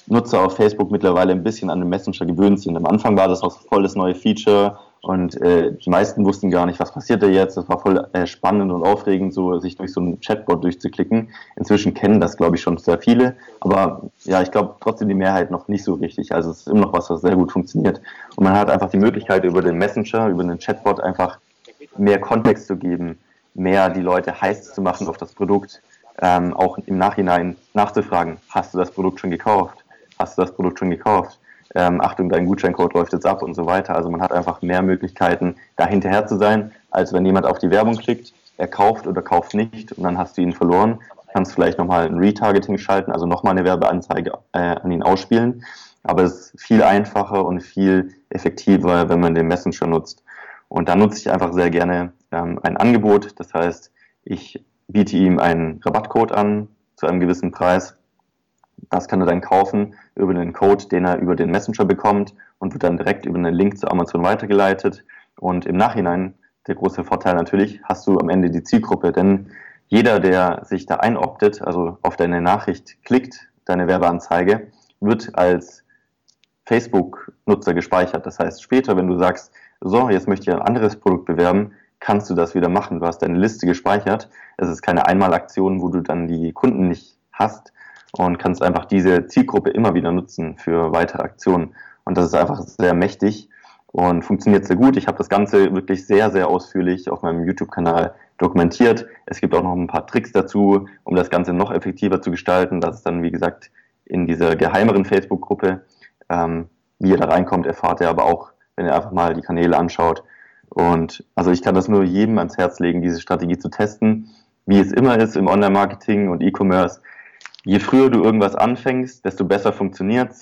B: Nutzer auf Facebook mittlerweile ein bisschen an den Messenger gewöhnt sind. Am Anfang war das auch voll das neue Feature und äh, die meisten wussten gar nicht, was passiert da jetzt. Das war voll äh, spannend und aufregend, so sich durch so einen Chatbot durchzuklicken. Inzwischen kennen das, glaube ich, schon sehr viele, aber ja, ich glaube trotzdem die Mehrheit noch nicht so richtig. Also es ist immer noch was, was sehr gut funktioniert. Und man hat einfach die Möglichkeit, über den Messenger, über den Chatbot einfach mehr Kontext zu geben, mehr die Leute heiß zu machen auf das Produkt, ähm, auch im Nachhinein nachzufragen, hast du das Produkt schon gekauft? Hast du das Produkt schon gekauft? Ähm, Achtung, dein Gutscheincode läuft jetzt ab und so weiter. Also man hat einfach mehr Möglichkeiten, da hinterher zu sein, als wenn jemand auf die Werbung klickt, er kauft oder kauft nicht und dann hast du ihn verloren. Kannst vielleicht nochmal ein Retargeting schalten, also nochmal eine Werbeanzeige äh, an ihn ausspielen. Aber es ist viel einfacher und viel effektiver, wenn man den Messenger nutzt. Und da nutze ich einfach sehr gerne ähm, ein Angebot. Das heißt, ich biete ihm einen Rabattcode an zu einem gewissen Preis. Das kann er dann kaufen über den Code, den er über den Messenger bekommt und wird dann direkt über einen Link zu Amazon weitergeleitet. Und im Nachhinein, der große Vorteil natürlich, hast du am Ende die Zielgruppe, denn jeder, der sich da einoptet, also auf deine Nachricht klickt, deine Werbeanzeige, wird als Facebook-Nutzer gespeichert. Das heißt, später, wenn du sagst, so, jetzt möchte ich ein anderes Produkt bewerben, kannst du das wieder machen. Du hast deine Liste gespeichert. Es ist keine Einmalaktion, wo du dann die Kunden nicht hast und kannst einfach diese Zielgruppe immer wieder nutzen für weitere Aktionen. Und das ist einfach sehr mächtig und funktioniert sehr gut. Ich habe das Ganze wirklich sehr, sehr ausführlich auf meinem YouTube-Kanal dokumentiert. Es gibt auch noch ein paar Tricks dazu, um das Ganze noch effektiver zu gestalten. Das ist dann, wie gesagt, in dieser geheimeren Facebook-Gruppe. Ähm, wie ihr da reinkommt, erfahrt ihr aber auch wenn ihr einfach mal die Kanäle anschaut. Und also ich kann das nur jedem ans Herz legen, diese Strategie zu testen. Wie es immer ist im Online-Marketing und E-Commerce, je früher du irgendwas anfängst, desto besser funktioniert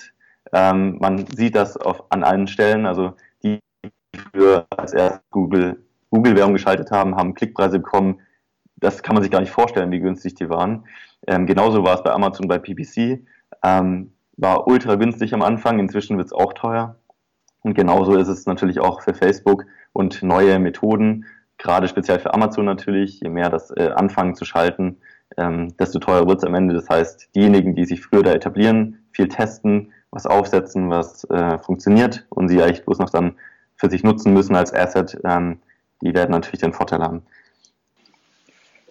B: ähm, Man sieht das auf, an allen Stellen. Also die, die früher als erst Google Google-Werbung geschaltet haben, haben Klickpreise bekommen, das kann man sich gar nicht vorstellen, wie günstig die waren. Ähm, genauso war es bei Amazon bei PPC. Ähm, war ultra günstig am Anfang, inzwischen wird es auch teuer. Und genauso ist es natürlich auch für Facebook und neue Methoden, gerade speziell für Amazon natürlich, je mehr das äh, anfangen zu schalten, ähm, desto teurer wird es am Ende. Das heißt, diejenigen, die sich früher da etablieren, viel testen, was aufsetzen, was äh, funktioniert und sie eigentlich bloß noch dann für sich nutzen müssen als Asset, ähm, die werden natürlich den Vorteil haben.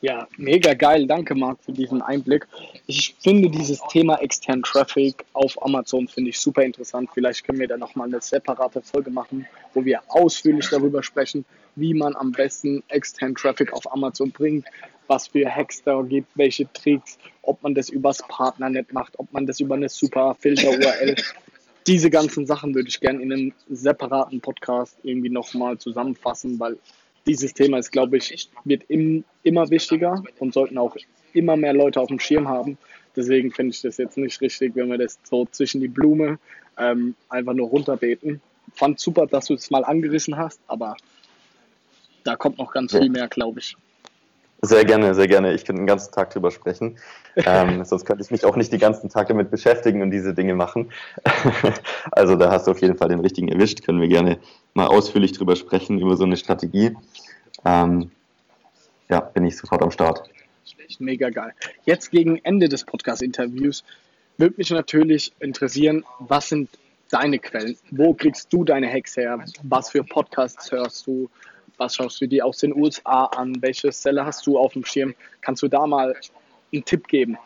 A: Ja, mega geil. Danke, Marc, für diesen Einblick. Ich finde dieses Thema extern Traffic auf Amazon finde ich super interessant. Vielleicht können wir da nochmal eine separate Folge machen, wo wir ausführlich darüber sprechen, wie man am besten extern Traffic auf Amazon bringt, was für Hacks da gibt, welche Tricks, ob man das übers Partnernet macht, ob man das über eine super Filter-URL. Diese ganzen Sachen würde ich gerne in einem separaten Podcast irgendwie nochmal zusammenfassen, weil dieses Thema ist, glaube ich, wird im, immer wichtiger und sollten auch immer mehr Leute auf dem Schirm haben. Deswegen finde ich das jetzt nicht richtig, wenn wir das so zwischen die Blume ähm, einfach nur runterbeten. Fand super, dass du es mal angerissen hast, aber da kommt noch ganz ja. viel mehr, glaube ich.
B: Sehr gerne, sehr gerne. Ich könnte den ganzen Tag drüber sprechen. Ähm, sonst könnte ich mich auch nicht den ganzen Tag damit beschäftigen und diese Dinge machen. also da hast du auf jeden Fall den richtigen erwischt. Können wir gerne mal ausführlich drüber sprechen, über so eine Strategie. Ähm, ja, bin ich sofort am Start.
A: Mega geil. Jetzt gegen Ende des Podcast-Interviews würde mich natürlich interessieren, was sind deine Quellen? Wo kriegst du deine Hacks her? Was für Podcasts hörst du? Was schaust du dir aus den USA an? Welche Seller hast du auf dem Schirm? Kannst du da mal einen Tipp geben?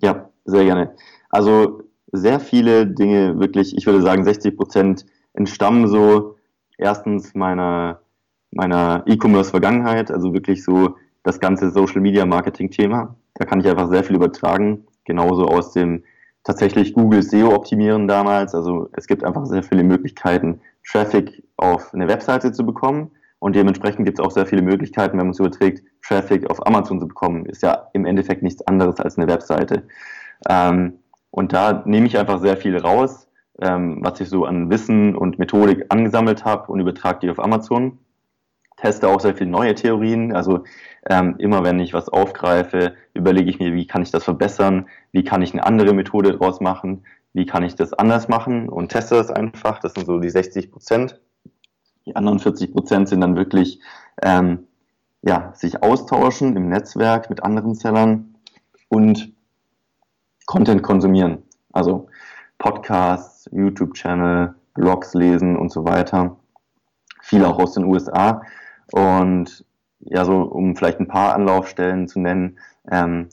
B: Ja, sehr gerne. Also sehr viele Dinge, wirklich, ich würde sagen 60 Prozent entstammen so erstens meiner, meiner E-Commerce-Vergangenheit, also wirklich so das ganze Social-Media-Marketing-Thema. Da kann ich einfach sehr viel übertragen. Genauso aus dem tatsächlich Google SEO optimieren damals. Also es gibt einfach sehr viele Möglichkeiten, Traffic auf eine Webseite zu bekommen. Und dementsprechend gibt es auch sehr viele Möglichkeiten, wenn man es überträgt, Traffic auf Amazon zu bekommen. Ist ja im Endeffekt nichts anderes als eine Webseite. Ähm, und da nehme ich einfach sehr viel raus, ähm, was ich so an Wissen und Methodik angesammelt habe und übertrage die auf Amazon. Teste auch sehr viele neue Theorien. Also ähm, immer wenn ich was aufgreife, überlege ich mir, wie kann ich das verbessern, wie kann ich eine andere Methode draus machen, wie kann ich das anders machen und teste das einfach. Das sind so die 60 Prozent. Die anderen 40 Prozent sind dann wirklich ähm, ja, sich austauschen im Netzwerk mit anderen Sellern und Content konsumieren. Also Podcasts, YouTube-Channel, Blogs lesen und so weiter. Viel auch aus den USA. Und ja, so um vielleicht ein paar Anlaufstellen zu nennen. Ähm,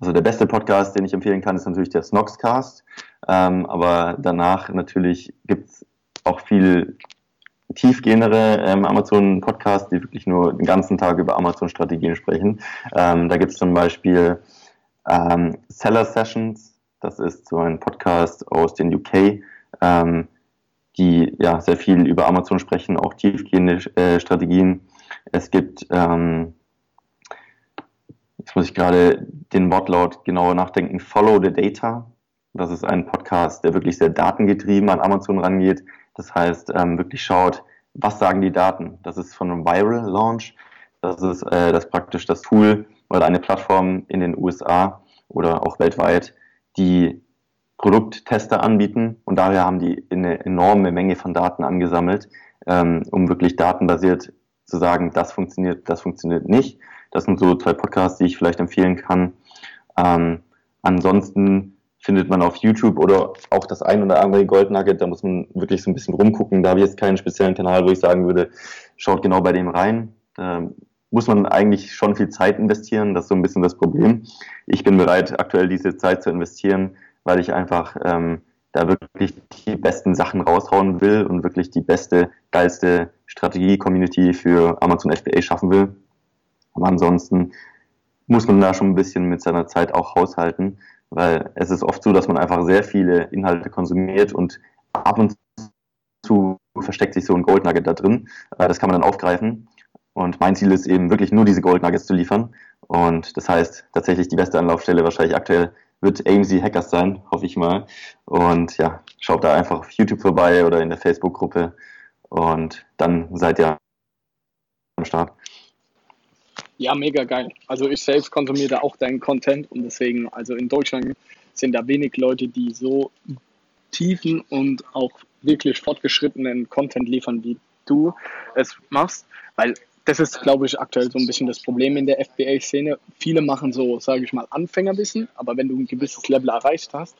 B: also der beste Podcast, den ich empfehlen kann, ist natürlich der Snoxcast. Ähm, aber danach natürlich gibt's auch viel tiefgehendere ähm, Amazon-Podcasts, die wirklich nur den ganzen Tag über Amazon-Strategien sprechen. Ähm, da gibt's zum Beispiel ähm, Seller Sessions. Das ist so ein Podcast aus den UK, ähm, die ja sehr viel über Amazon sprechen, auch tiefgehende äh, Strategien. Es gibt ähm, Jetzt muss ich gerade den Wortlaut genauer nachdenken. Follow the Data. Das ist ein Podcast, der wirklich sehr datengetrieben an Amazon rangeht. Das heißt, ähm, wirklich schaut, was sagen die Daten. Das ist von einem Viral Launch. Das ist äh, das praktisch das Tool oder eine Plattform in den USA oder auch weltweit, die Produkttester anbieten und daher haben die eine enorme Menge von Daten angesammelt, ähm, um wirklich datenbasiert zu sagen, das funktioniert, das funktioniert nicht. Das sind so zwei Podcasts, die ich vielleicht empfehlen kann. Ähm, ansonsten findet man auf YouTube oder auch das ein oder andere Gold Nugget, da muss man wirklich so ein bisschen rumgucken. Da habe ich jetzt keinen speziellen Kanal, wo ich sagen würde, schaut genau bei dem rein. Da muss man eigentlich schon viel Zeit investieren, das ist so ein bisschen das Problem. Ich bin bereit, aktuell diese Zeit zu investieren, weil ich einfach ähm, da wirklich die besten Sachen raushauen will und wirklich die beste, geilste Strategie-Community für Amazon FBA schaffen will. Aber ansonsten muss man da schon ein bisschen mit seiner Zeit auch haushalten, weil es ist oft so, dass man einfach sehr viele Inhalte konsumiert und ab und zu versteckt sich so ein Gold Nugget da drin. Äh, das kann man dann aufgreifen. Und mein Ziel ist eben wirklich nur diese Gold Nuggets zu liefern. Und das heißt, tatsächlich die beste Anlaufstelle wahrscheinlich aktuell wird AMZ Hackers sein, hoffe ich mal. Und ja, schaut da einfach auf YouTube vorbei oder in der Facebook-Gruppe und dann seid ihr am Start.
A: Ja, mega geil. Also ich selbst konsumiere da auch deinen Content und deswegen, also in Deutschland sind da wenig Leute, die so tiefen und auch wirklich fortgeschrittenen Content liefern, wie du es machst, weil das ist, glaube ich, aktuell so ein bisschen das Problem in der FBA-Szene. Viele machen so, sage ich mal, Anfängerwissen, aber wenn du ein gewisses Level erreicht hast,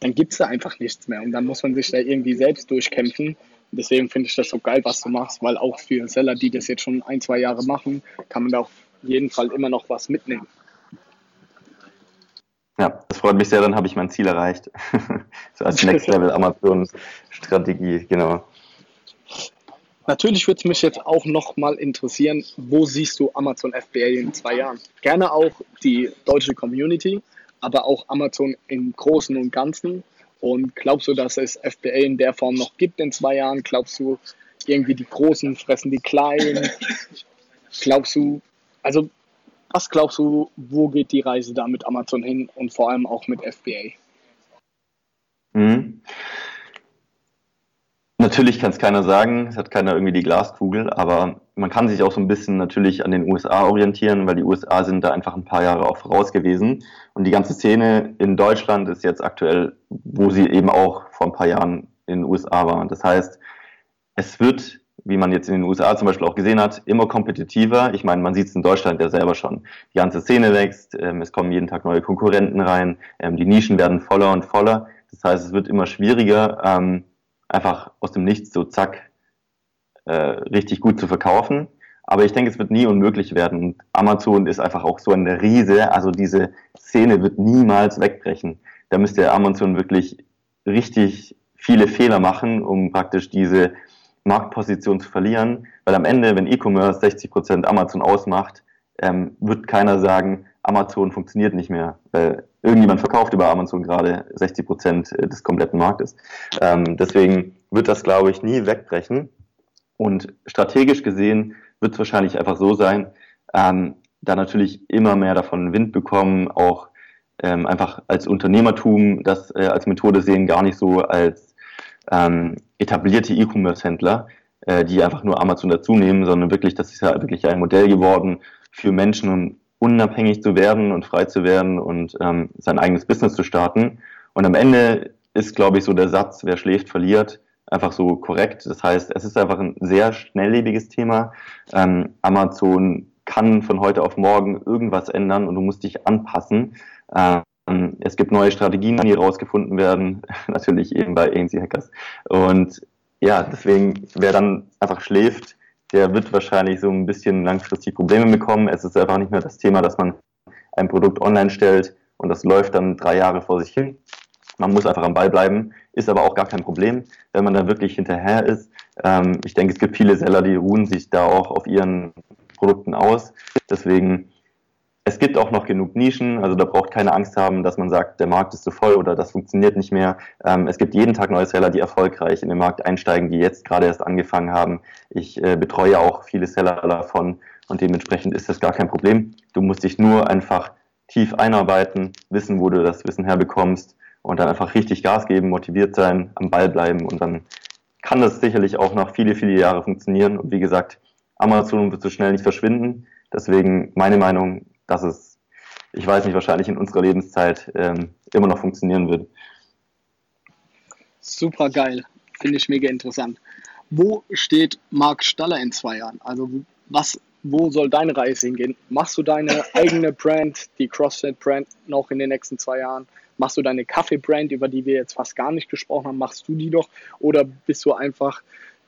A: dann gibt es da einfach nichts mehr und dann muss man sich da irgendwie selbst durchkämpfen. Und deswegen finde ich das so geil, was du machst, weil auch für Seller, die das jetzt schon ein, zwei Jahre machen, kann man da auf jeden Fall immer noch was mitnehmen.
B: Ja, das freut mich sehr, dann habe ich mein Ziel erreicht. so als Next Level Amazon Strategie, genau.
A: Natürlich würde es mich jetzt auch nochmal interessieren, wo siehst du Amazon FBA in zwei Jahren? Gerne auch die deutsche Community, aber auch Amazon im Großen und Ganzen. Und glaubst du, dass es FBA in der Form noch gibt in zwei Jahren? Glaubst du, irgendwie die Großen fressen die Kleinen? Glaubst du, also was glaubst du, wo geht die Reise da mit Amazon hin und vor allem auch mit FBA?
B: Mhm. Natürlich kann es keiner sagen, es hat keiner irgendwie die Glaskugel, aber man kann sich auch so ein bisschen natürlich an den USA orientieren, weil die USA sind da einfach ein paar Jahre auch voraus gewesen. Und die ganze Szene in Deutschland ist jetzt aktuell, wo sie eben auch vor ein paar Jahren in den USA war. Das heißt, es wird, wie man jetzt in den USA zum Beispiel auch gesehen hat, immer kompetitiver. Ich meine, man sieht es in Deutschland ja selber schon. Die ganze Szene wächst, ähm, es kommen jeden Tag neue Konkurrenten rein, ähm, die Nischen werden voller und voller. Das heißt, es wird immer schwieriger, ähm, einfach aus dem Nichts so zack äh, richtig gut zu verkaufen. Aber ich denke, es wird nie unmöglich werden. Und Amazon ist einfach auch so eine Riese. Also diese Szene wird niemals wegbrechen. Da müsste Amazon wirklich richtig viele Fehler machen, um praktisch diese Marktposition zu verlieren. Weil am Ende, wenn E-Commerce 60 Prozent Amazon ausmacht, ähm, wird keiner sagen, Amazon funktioniert nicht mehr. Weil irgendjemand verkauft über Amazon gerade 60 Prozent des kompletten Marktes. Ähm, deswegen wird das, glaube ich, nie wegbrechen. Und strategisch gesehen wird es wahrscheinlich einfach so sein, ähm, da natürlich immer mehr davon Wind bekommen, auch ähm, einfach als Unternehmertum das äh, als Methode sehen, gar nicht so als ähm, etablierte E-Commerce-Händler, äh, die einfach nur Amazon dazu nehmen, sondern wirklich, das ist ja wirklich ein Modell geworden für Menschen, unabhängig zu werden und frei zu werden und ähm, sein eigenes Business zu starten. Und am Ende ist, glaube ich, so der Satz, wer schläft, verliert, einfach so korrekt. Das heißt, es ist einfach ein sehr schnelllebiges Thema. Ähm, Amazon kann von heute auf morgen irgendwas ändern und du musst dich anpassen. Ähm, es gibt neue Strategien, die rausgefunden werden, natürlich eben bei ANC Hackers. Und ja, deswegen, wer dann einfach schläft, der wird wahrscheinlich so ein bisschen langfristig Probleme bekommen. Es ist einfach nicht mehr das Thema, dass man ein Produkt online stellt und das läuft dann drei Jahre vor sich hin. Man muss einfach am Ball bleiben, ist aber auch gar kein Problem, wenn man da wirklich hinterher ist. Ähm, ich denke, es gibt viele Seller, die ruhen sich da auch auf ihren Produkten aus. Deswegen es gibt auch noch genug Nischen, also da braucht keine Angst haben, dass man sagt, der Markt ist zu voll oder das funktioniert nicht mehr. Ähm, es gibt jeden Tag neue Seller, die erfolgreich in den Markt einsteigen, die jetzt gerade erst angefangen haben. Ich äh, betreue auch viele Seller davon und dementsprechend ist das gar kein Problem. Du musst dich nur einfach tief einarbeiten, wissen, wo du das Wissen herbekommst und dann einfach richtig Gas geben, motiviert sein, am Ball bleiben und dann kann das sicherlich auch noch viele, viele Jahre funktionieren. Und wie gesagt, Amazon wird so schnell nicht verschwinden. Deswegen meine Meinung, dass es, ich weiß nicht, wahrscheinlich in unserer Lebenszeit ähm, immer noch funktionieren wird.
A: Super geil, finde ich mega interessant. Wo steht Marc Staller in zwei Jahren? Also was, wo soll deine Reise hingehen? Machst du deine eigene Brand, die CrossFit-Brand, noch in den nächsten zwei Jahren? Machst du deine Kaffee-Brand, über die wir jetzt fast gar nicht gesprochen haben, machst du die doch? Oder bist du einfach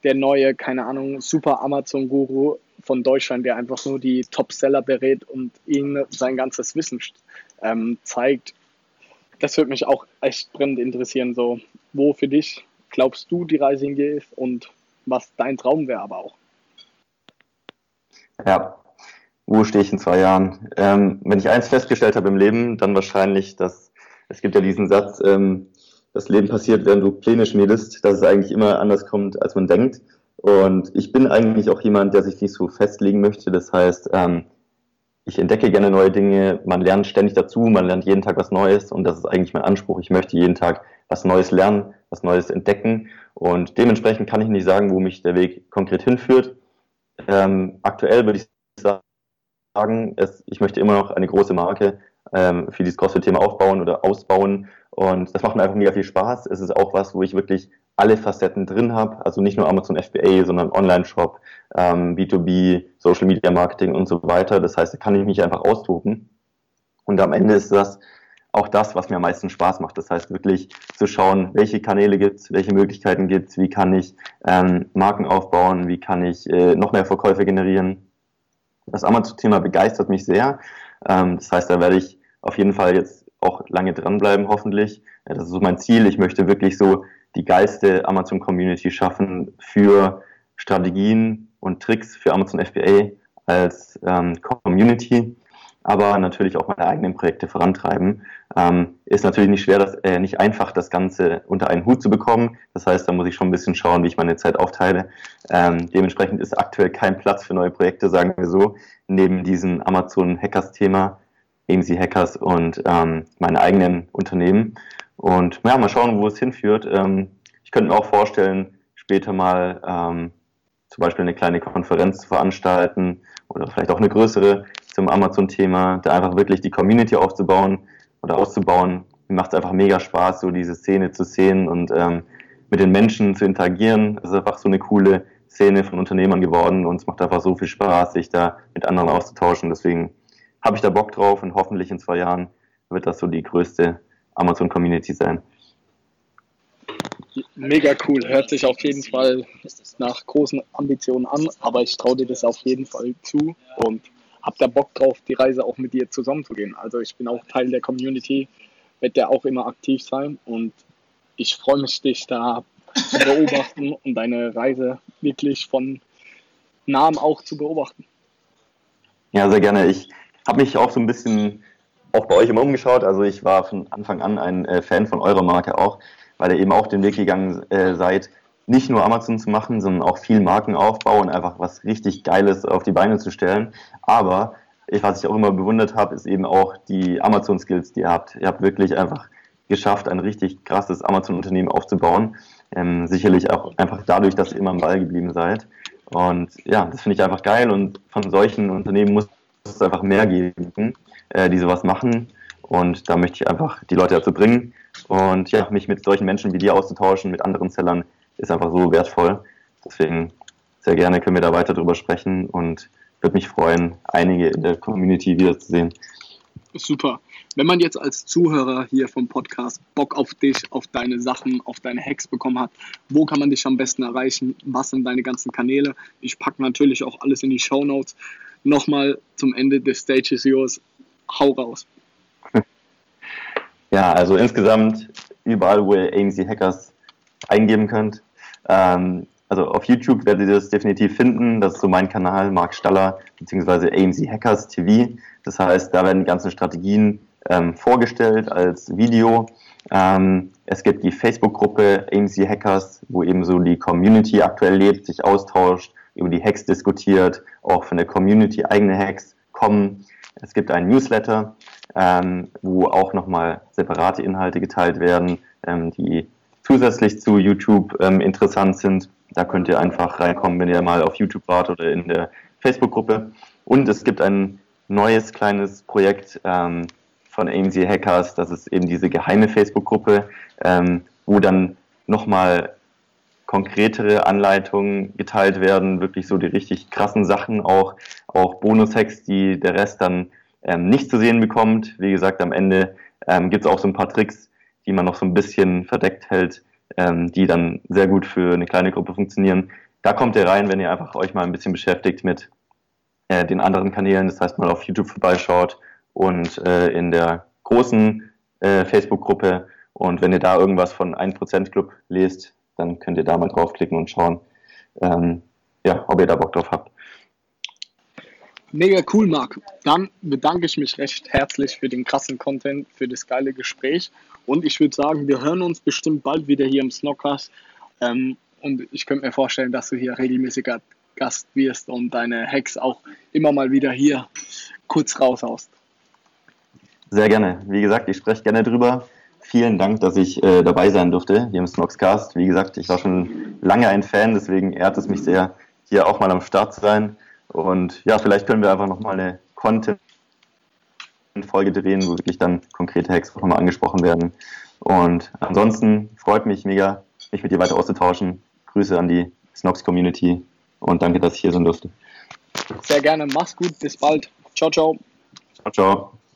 A: der neue, keine Ahnung, super Amazon-Guru von Deutschland, der einfach nur die Top-Seller berät und ihnen sein ganzes Wissen ähm, zeigt. Das würde mich auch echt brennend interessieren. So, wo für dich glaubst du, die Reise hingeht und was dein Traum wäre aber auch?
B: Ja, wo stehe ich in zwei Jahren? Ähm, wenn ich eins festgestellt habe im Leben, dann wahrscheinlich, dass es gibt ja diesen Satz, ähm, das Leben passiert, während du Pläne schmiedest, dass es eigentlich immer anders kommt, als man denkt. Und ich bin eigentlich auch jemand, der sich nicht so festlegen möchte. Das heißt, ähm, ich entdecke gerne neue Dinge, man lernt ständig dazu, man lernt jeden Tag was Neues und das ist eigentlich mein Anspruch. Ich möchte jeden Tag was Neues lernen, was Neues entdecken und dementsprechend kann ich nicht sagen, wo mich der Weg konkret hinführt. Ähm, aktuell würde ich sagen, es, ich möchte immer noch eine große Marke ähm, für dieses CrossFit-Thema aufbauen oder ausbauen. Und das macht mir einfach mega viel Spaß. Es ist auch was, wo ich wirklich alle Facetten drin habe. Also nicht nur Amazon FBA, sondern Online-Shop, ähm, B2B, Social Media Marketing und so weiter. Das heißt, da kann ich mich einfach austoben. Und am Ende ist das auch das, was mir am meisten Spaß macht. Das heißt wirklich zu schauen, welche Kanäle gibt es, welche Möglichkeiten gibt es, wie kann ich ähm, Marken aufbauen, wie kann ich äh, noch mehr Verkäufe generieren. Das Amazon-Thema begeistert mich sehr. Ähm, das heißt, da werde ich auf jeden Fall jetzt auch lange dranbleiben, hoffentlich. Das ist so mein Ziel. Ich möchte wirklich so die geilste Amazon-Community schaffen für Strategien und Tricks für Amazon FBA als ähm, Community aber natürlich auch meine eigenen Projekte vorantreiben. Ähm, ist natürlich nicht schwer, das, äh, nicht einfach, das Ganze unter einen Hut zu bekommen. Das heißt, da muss ich schon ein bisschen schauen, wie ich meine Zeit aufteile. Ähm, dementsprechend ist aktuell kein Platz für neue Projekte, sagen wir so, neben diesem Amazon Hackers Thema, AMC Hackers und ähm, meine eigenen Unternehmen. Und ja, mal schauen, wo es hinführt. Ähm, ich könnte mir auch vorstellen, später mal ähm, zum Beispiel eine kleine Konferenz zu veranstalten oder vielleicht auch eine größere zum Amazon-Thema, da einfach wirklich die Community aufzubauen oder auszubauen. Mir macht es einfach mega Spaß, so diese Szene zu sehen und ähm, mit den Menschen zu interagieren. Es ist einfach so eine coole Szene von Unternehmern geworden und es macht einfach so viel Spaß, sich da mit anderen auszutauschen. Deswegen habe ich da Bock drauf und hoffentlich in zwei Jahren wird das so die größte Amazon-Community sein.
A: Mega cool, hört sich auf jeden Fall nach großen Ambitionen an, aber ich traue dir das auf jeden Fall zu und habe da Bock drauf, die Reise auch mit dir zusammenzugehen. Also ich bin auch Teil der Community, werde da auch immer aktiv sein und ich freue mich, dich da zu beobachten und deine Reise wirklich von nahem auch zu beobachten.
B: Ja, sehr gerne. Ich habe mich auch so ein bisschen auch bei euch immer umgeschaut. Also ich war von Anfang an ein äh, Fan von eurer Marke auch, weil ihr eben auch den Weg gegangen äh, seid, nicht nur Amazon zu machen, sondern auch viel Markenaufbau und einfach was richtig Geiles auf die Beine zu stellen. Aber ich, was ich auch immer bewundert habe, ist eben auch die Amazon-Skills, die ihr habt. Ihr habt wirklich einfach geschafft, ein richtig krasses Amazon-Unternehmen aufzubauen. Ähm, sicherlich auch einfach dadurch, dass ihr immer am Ball geblieben seid. Und ja, das finde ich einfach geil und von solchen Unternehmen muss es einfach mehr geben, äh, die sowas machen. Und da möchte ich einfach die Leute dazu bringen und ja, mich mit solchen Menschen wie dir auszutauschen, mit anderen Sellern, ist einfach so wertvoll. Deswegen sehr gerne können wir da weiter drüber sprechen und würde mich freuen, einige in der Community wiederzusehen.
A: Super. Wenn man jetzt als Zuhörer hier vom Podcast Bock auf dich, auf deine Sachen, auf deine Hacks bekommen hat, wo kann man dich am besten erreichen? Was sind deine ganzen Kanäle? Ich packe natürlich auch alles in die Show Notes. Nochmal zum Ende des Stages yours. Hau raus.
B: Ja, also insgesamt überall, wo ihr AMC Hackers eingeben könnt. Ähm, also auf YouTube werdet ihr das definitiv finden. Das ist so mein Kanal, Marc Staller, beziehungsweise AMC Hackers TV. Das heißt, da werden ganze Strategien ähm, vorgestellt als Video. Ähm, es gibt die Facebook-Gruppe AMC Hackers, wo eben so die Community aktuell lebt, sich austauscht, über die Hacks diskutiert, auch von der Community eigene Hacks kommen. Es gibt einen Newsletter, ähm, wo auch nochmal separate Inhalte geteilt werden, ähm, die zusätzlich zu YouTube ähm, interessant sind. Da könnt ihr einfach reinkommen, wenn ihr mal auf YouTube wart oder in der Facebook-Gruppe. Und es gibt ein neues kleines Projekt ähm, von AMC Hackers, das ist eben diese geheime Facebook-Gruppe, ähm, wo dann nochmal konkretere Anleitungen geteilt werden, wirklich so die richtig krassen Sachen, auch, auch Bonus-Hacks, die der Rest dann ähm, nicht zu sehen bekommt. Wie gesagt, am Ende ähm, gibt es auch so ein paar Tricks, die man noch so ein bisschen verdeckt hält, ähm, die dann sehr gut für eine kleine Gruppe funktionieren. Da kommt ihr rein, wenn ihr einfach euch mal ein bisschen beschäftigt mit äh, den anderen Kanälen, das heißt mal auf YouTube vorbeischaut und äh, in der großen äh, Facebook-Gruppe und wenn ihr da irgendwas von 1% Club lest, dann könnt ihr da mal draufklicken und schauen, ähm, ja, ob ihr da Bock drauf habt.
A: Mega cool, Marc. Dann bedanke ich mich recht herzlich für den krassen Content, für das geile Gespräch. Und ich würde sagen, wir hören uns bestimmt bald wieder hier im Snockers. Ähm, und ich könnte mir vorstellen, dass du hier regelmäßiger Gast wirst und deine Hacks auch immer mal wieder hier kurz raushaust.
B: Sehr gerne. Wie gesagt, ich spreche gerne drüber. Vielen Dank, dass ich äh, dabei sein durfte hier im Snoxcast. Wie gesagt, ich war schon lange ein Fan, deswegen ehrt es mich sehr, hier auch mal am Start zu sein. Und ja, vielleicht können wir einfach nochmal eine Content Folge drehen, wo wirklich dann konkrete Hacks nochmal angesprochen werden. Und ansonsten freut mich mega, mich mit dir weiter auszutauschen. Grüße an die Snox Community und danke, dass ich hier sein durfte.
A: Sehr gerne. Mach's gut. Bis bald. Ciao, ciao.
B: Ciao, ciao.